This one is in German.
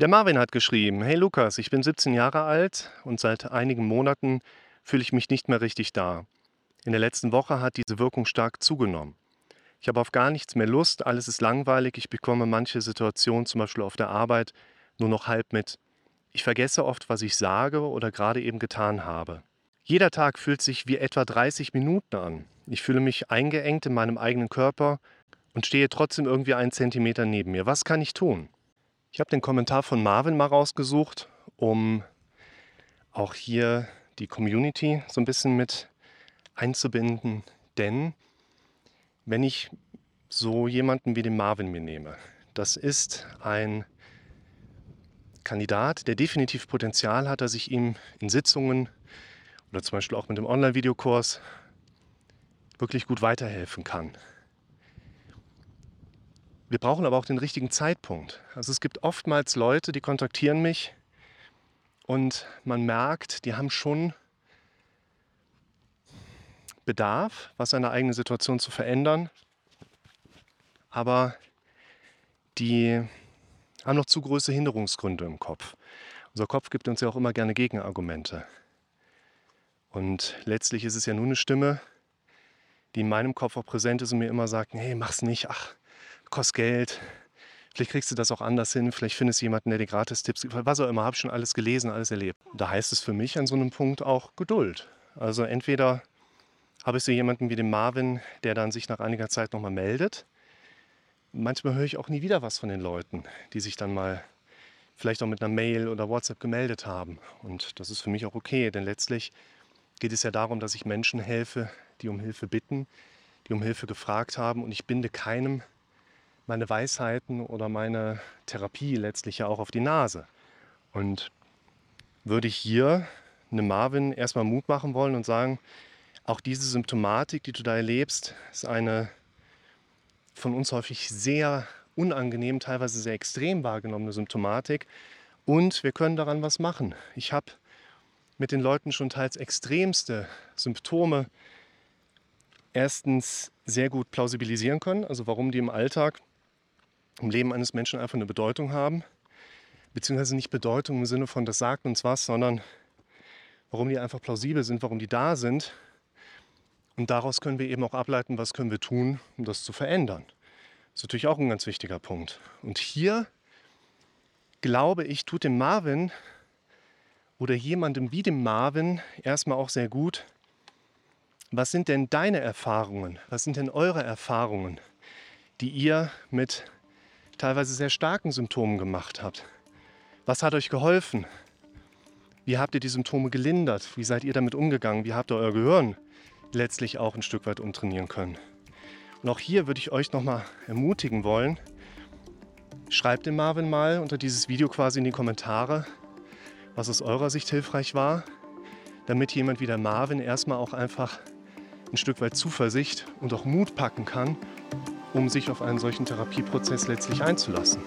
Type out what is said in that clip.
Der Marvin hat geschrieben, hey Lukas, ich bin 17 Jahre alt und seit einigen Monaten fühle ich mich nicht mehr richtig da. In der letzten Woche hat diese Wirkung stark zugenommen. Ich habe auf gar nichts mehr Lust, alles ist langweilig, ich bekomme manche Situationen, zum Beispiel auf der Arbeit, nur noch halb mit. Ich vergesse oft, was ich sage oder gerade eben getan habe. Jeder Tag fühlt sich wie etwa 30 Minuten an. Ich fühle mich eingeengt in meinem eigenen Körper und stehe trotzdem irgendwie einen Zentimeter neben mir. Was kann ich tun? Ich habe den Kommentar von Marvin mal rausgesucht, um auch hier die Community so ein bisschen mit einzubinden. Denn wenn ich so jemanden wie den Marvin mir nehme, das ist ein Kandidat, der definitiv Potenzial hat, dass ich ihm in Sitzungen oder zum Beispiel auch mit dem Online-Videokurs wirklich gut weiterhelfen kann. Wir brauchen aber auch den richtigen Zeitpunkt. Also es gibt oftmals Leute, die kontaktieren mich und man merkt, die haben schon Bedarf, was seine eigene Situation zu verändern, aber die haben noch zu große Hinderungsgründe im Kopf. Unser Kopf gibt uns ja auch immer gerne Gegenargumente. Und letztlich ist es ja nur eine Stimme, die in meinem Kopf auch präsent ist und mir immer sagt, nee, mach's nicht, ach, kostet Geld, vielleicht kriegst du das auch anders hin, vielleicht findest du jemanden, der dir gratis Tipps gibt, was auch immer, habe ich schon alles gelesen, alles erlebt. Da heißt es für mich an so einem Punkt auch Geduld. Also entweder habe ich so jemanden wie den Marvin, der dann sich nach einiger Zeit nochmal meldet. Manchmal höre ich auch nie wieder was von den Leuten, die sich dann mal vielleicht auch mit einer Mail oder WhatsApp gemeldet haben. Und das ist für mich auch okay, denn letztlich geht es ja darum, dass ich Menschen helfe, die um Hilfe bitten, die um Hilfe gefragt haben. Und ich binde keinem meine Weisheiten oder meine Therapie letztlich ja auch auf die Nase. Und würde ich hier einem Marvin erstmal Mut machen wollen und sagen, auch diese Symptomatik, die du da erlebst, ist eine von uns häufig sehr unangenehm, teilweise sehr extrem wahrgenommene Symptomatik. Und wir können daran was machen. Ich habe mit den Leuten schon teils extremste Symptome erstens sehr gut plausibilisieren können, also warum die im Alltag, im Leben eines Menschen einfach eine Bedeutung haben, beziehungsweise nicht Bedeutung im Sinne von, das sagt uns was, sondern warum die einfach plausibel sind, warum die da sind. Und daraus können wir eben auch ableiten, was können wir tun, um das zu verändern. Das ist natürlich auch ein ganz wichtiger Punkt. Und hier glaube ich, tut dem Marvin oder jemandem wie dem Marvin erstmal auch sehr gut. Was sind denn deine Erfahrungen? Was sind denn eure Erfahrungen, die ihr mit teilweise sehr starken Symptomen gemacht habt? Was hat euch geholfen? Wie habt ihr die Symptome gelindert? Wie seid ihr damit umgegangen? Wie habt ihr euer Gehirn letztlich auch ein Stück weit umtrainieren können? Und auch hier würde ich euch nochmal ermutigen wollen, schreibt dem Marvin mal unter dieses Video quasi in die Kommentare, was aus eurer Sicht hilfreich war, damit jemand wie der Marvin erstmal auch einfach ein Stück weit Zuversicht und auch Mut packen kann, um sich auf einen solchen Therapieprozess letztlich einzulassen.